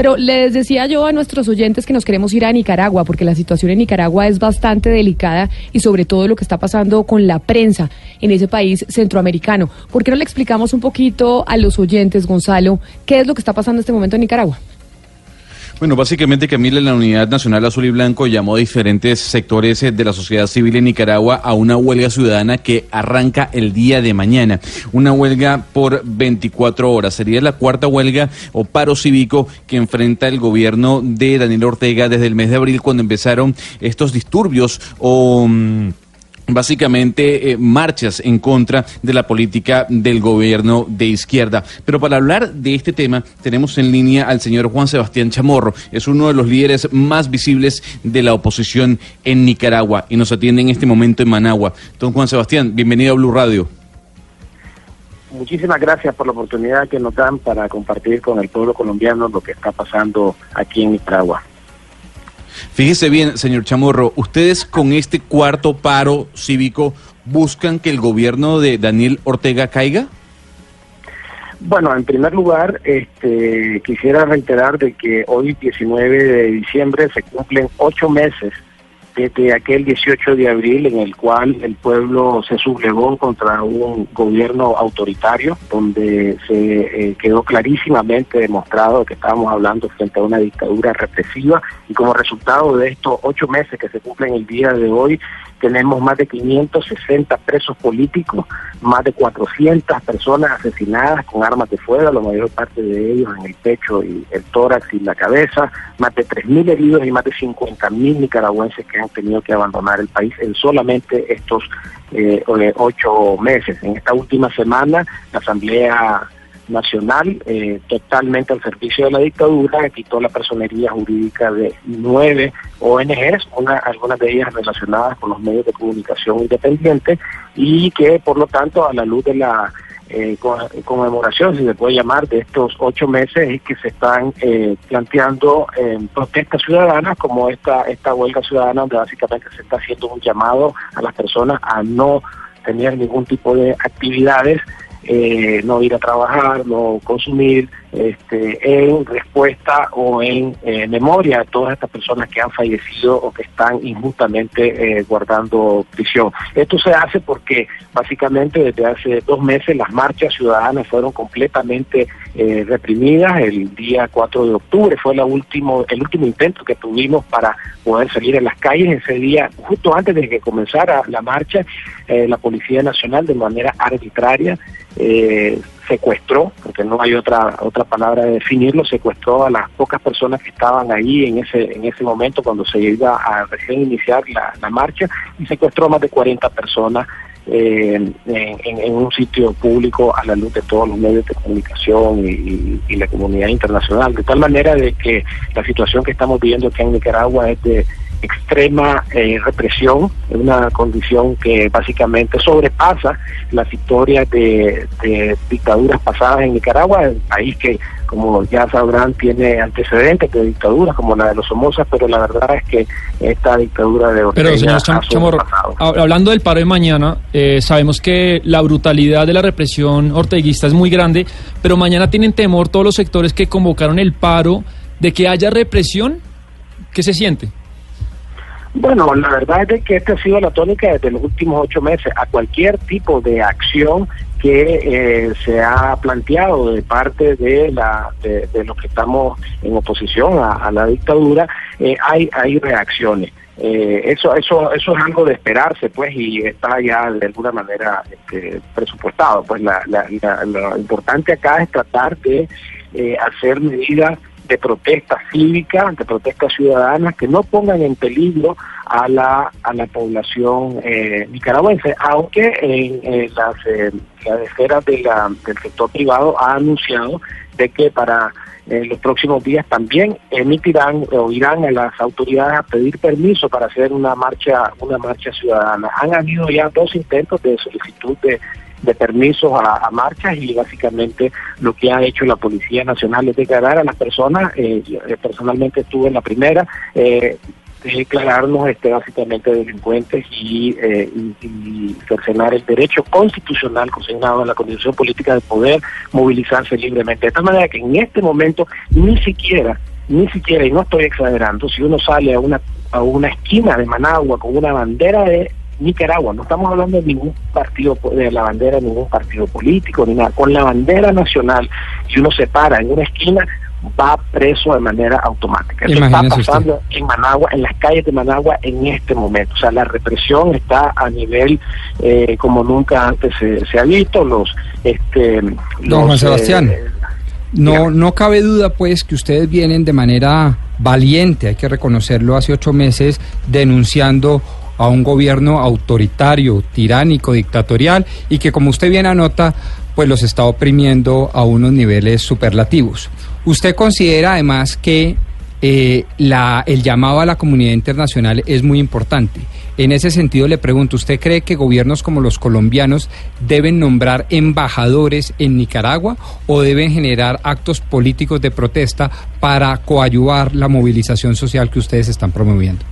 Pero les decía yo a nuestros oyentes que nos queremos ir a Nicaragua, porque la situación en Nicaragua es bastante delicada y sobre todo lo que está pasando con la prensa en ese país centroamericano. ¿Por qué no le explicamos un poquito a los oyentes, Gonzalo, qué es lo que está pasando en este momento en Nicaragua? Bueno, básicamente Camila, la Unidad Nacional Azul y Blanco llamó a diferentes sectores eh, de la sociedad civil en Nicaragua a una huelga ciudadana que arranca el día de mañana. Una huelga por 24 horas. Sería la cuarta huelga o paro cívico que enfrenta el gobierno de Daniel Ortega desde el mes de abril cuando empezaron estos disturbios o... Mm, básicamente eh, marchas en contra de la política del gobierno de izquierda. Pero para hablar de este tema tenemos en línea al señor Juan Sebastián Chamorro, es uno de los líderes más visibles de la oposición en Nicaragua y nos atiende en este momento en Managua. Don Juan Sebastián, bienvenido a Blue Radio. Muchísimas gracias por la oportunidad que nos dan para compartir con el pueblo colombiano lo que está pasando aquí en Nicaragua. Fíjese bien, señor Chamorro, ustedes con este cuarto paro cívico buscan que el gobierno de Daniel Ortega caiga? Bueno, en primer lugar, este, quisiera reiterar de que hoy, 19 de diciembre, se cumplen ocho meses desde aquel 18 de abril en el cual el pueblo se sublevó contra un gobierno autoritario, donde se eh, quedó clarísimamente demostrado que estábamos hablando frente a una dictadura represiva. Y como resultado de estos ocho meses que se cumplen el día de hoy, tenemos más de 560 presos políticos, más de 400 personas asesinadas con armas de fuego, la mayor parte de ellos en el pecho y el tórax y la cabeza, más de 3.000 heridos y más de 50.000 nicaragüenses que han tenido que abandonar el país en solamente estos eh, ocho meses. En esta última semana, la Asamblea Nacional, eh, totalmente al servicio de la dictadura, quitó la personería jurídica de nueve ONGs, una, algunas de ellas relacionadas con los medios de comunicación independientes, y que por lo tanto a la luz de la eh, conmemoración, si se puede llamar, de estos ocho meses es que se están eh, planteando protestas ciudadanas como esta, esta huelga ciudadana donde básicamente se está haciendo un llamado a las personas a no tener ningún tipo de actividades eh, no ir a trabajar, no consumir, este, en respuesta o en eh, memoria de todas estas personas que han fallecido o que están injustamente eh, guardando prisión. Esto se hace porque básicamente desde hace dos meses las marchas ciudadanas fueron completamente reprimidas. El día 4 de octubre fue la último, el último intento que tuvimos para poder salir en las calles. Ese día, justo antes de que comenzara la marcha, la Policía Nacional de manera arbitraria eh, secuestró, porque no hay otra otra palabra de definirlo, secuestró a las pocas personas que estaban ahí en ese en ese momento cuando se iba a recién iniciar la, marcha y secuestró a más de 40 personas eh, en, un sitio público a la luz de todos los medios de comunicación y, y, la comunidad internacional, de tal manera de que la situación que estamos viviendo aquí en Nicaragua es de extrema eh, represión, una condición que básicamente sobrepasa las historias de, dictaduras pasadas en Nicaragua, el país que, como ya sabrán, tiene antecedentes de dictaduras como la de los Somozas, pero la verdad es que esta dictadura de Ortega Pero señor Chamorro, hablando del paro de mañana, eh, sabemos que la brutalidad de la represión orteguista es muy grande, pero mañana tienen temor todos los sectores que convocaron el paro de que haya represión. ¿Qué se siente? Bueno, la verdad es que esta ha sido la tónica desde los últimos ocho meses. A cualquier tipo de acción que eh, se ha planteado de parte de, la, de, los que estamos en oposición a, la dictadura, eh, hay, hay reacciones. Eh, eso, eso, eso es algo de esperarse, pues, y está ya de alguna manera este, presupuestado. Pues la, lo importante acá es tratar de hacer medidas de protesta cívica, de protesta ciudadana, que no pongan en peligro a la, a la población eh, nicaragüense, aunque en, las, eh, esferas de la, del sector privado ha anunciado de que para eh, los próximos días también emitirán o irán a las autoridades a pedir permiso para hacer una marcha una marcha ciudadana. Han habido ya dos intentos de solicitud de de permisos a, marchas y básicamente lo que ha hecho la Policía Nacional es declarar a las personas, eh, personalmente estuve en la primera, eh, declararnos este, básicamente delincuentes y, eh, y, cercenar el derecho constitucional consignado en la Constitución Política de poder movilizarse libremente. De tal manera que en este momento ni siquiera, ni siquiera, y no estoy exagerando, si uno sale a una, a una esquina de Managua con una bandera de Nicaragua, no estamos hablando de ningún partido, de la bandera de ningún partido político, ni nada, con la bandera nacional, si uno se para en una esquina, va preso de manera automática. Eso está pasando en Managua, en las calles de Managua en este momento. O sea, la represión está a nivel eh, como nunca antes se, ha visto. Los, este, Don Juan Sebastián, eh, no, no cabe duda pues que ustedes vienen de manera valiente, hay que reconocerlo, hace ocho meses denunciando a un gobierno autoritario, tiránico, dictatorial y que como usted bien anota, pues los está oprimiendo a unos niveles superlativos. ¿Usted considera además que eh, la, el llamado a la comunidad internacional es muy importante? En ese sentido le pregunto, ¿usted cree que gobiernos como los colombianos deben nombrar embajadores en Nicaragua o deben generar actos políticos de protesta para coadyuvar la movilización social que ustedes están promoviendo?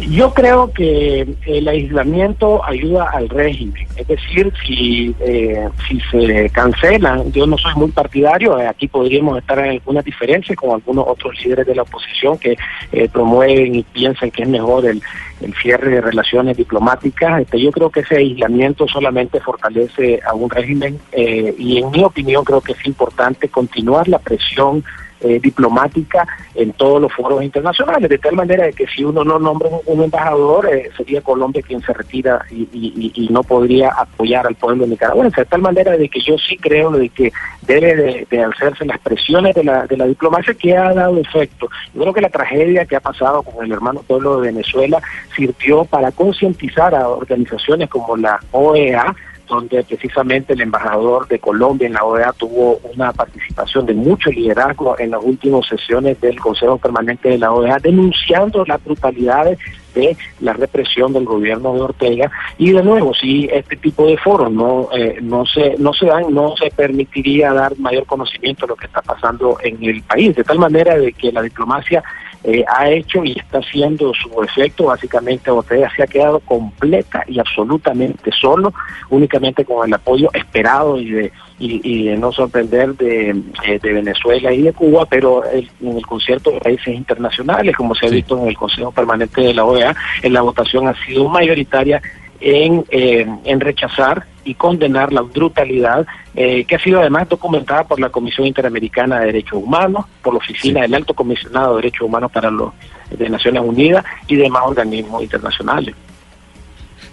Yo creo que el aislamiento ayuda al régimen, es decir, si, eh, si se cancelan, yo no soy muy partidario, eh, aquí podríamos estar en algunas diferencias con algunos otros líderes de la oposición que eh, promueven y piensan que es mejor el, el cierre de relaciones diplomáticas. Este, yo creo que ese aislamiento solamente fortalece a un régimen y en mi opinión creo que es importante continuar la presión eh, diplomática en todos los foros internacionales, de tal manera de que si uno no nombra un, embajador, eh, sería Colombia quien se retira y, no podría apoyar al pueblo nicaragüense, de tal manera de que yo sí creo de que debe de, hacerse las presiones de la, de la diplomacia que ha dado efecto. Yo creo que la tragedia que ha pasado con el hermano pueblo de Venezuela sirvió para concientizar a organizaciones como la OEA, donde precisamente el embajador de Colombia en la OEA tuvo una participación de mucho liderazgo en las últimas sesiones del Consejo Permanente de la OEA, denunciando las brutalidades de la represión del gobierno de Ortega y de nuevo si este tipo de foros no eh, no se no se dan no se permitiría dar mayor conocimiento de lo que está pasando en el país de tal manera de que la diplomacia eh, ha hecho y está haciendo su efecto. Básicamente Ortega se ha quedado completa y absolutamente solo, únicamente con el apoyo esperado y de, y, de no sorprender de, eh, de, Venezuela y de Cuba, pero en el concierto de países internacionales, como se ha visto en el Consejo Permanente de la OEA, en la votación ha sido mayoritaria en, eh, en rechazar y condenar la brutalidad eh, que ha sido además documentada por la Comisión Interamericana de Derechos Humanos, por la Oficina del Alto Comisionado de Derechos Humanos para los de Naciones Unidas y demás organismos internacionales.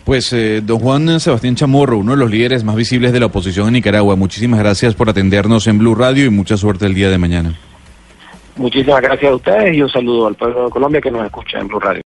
Pues eh, don Juan Sebastián Chamorro, uno de los líderes más visibles de la oposición en Nicaragua, muchísimas gracias por atendernos en Blue Radio y mucha suerte el día de mañana. Muchísimas gracias a ustedes y un saludo al pueblo de Colombia que nos escucha en Blue Radio.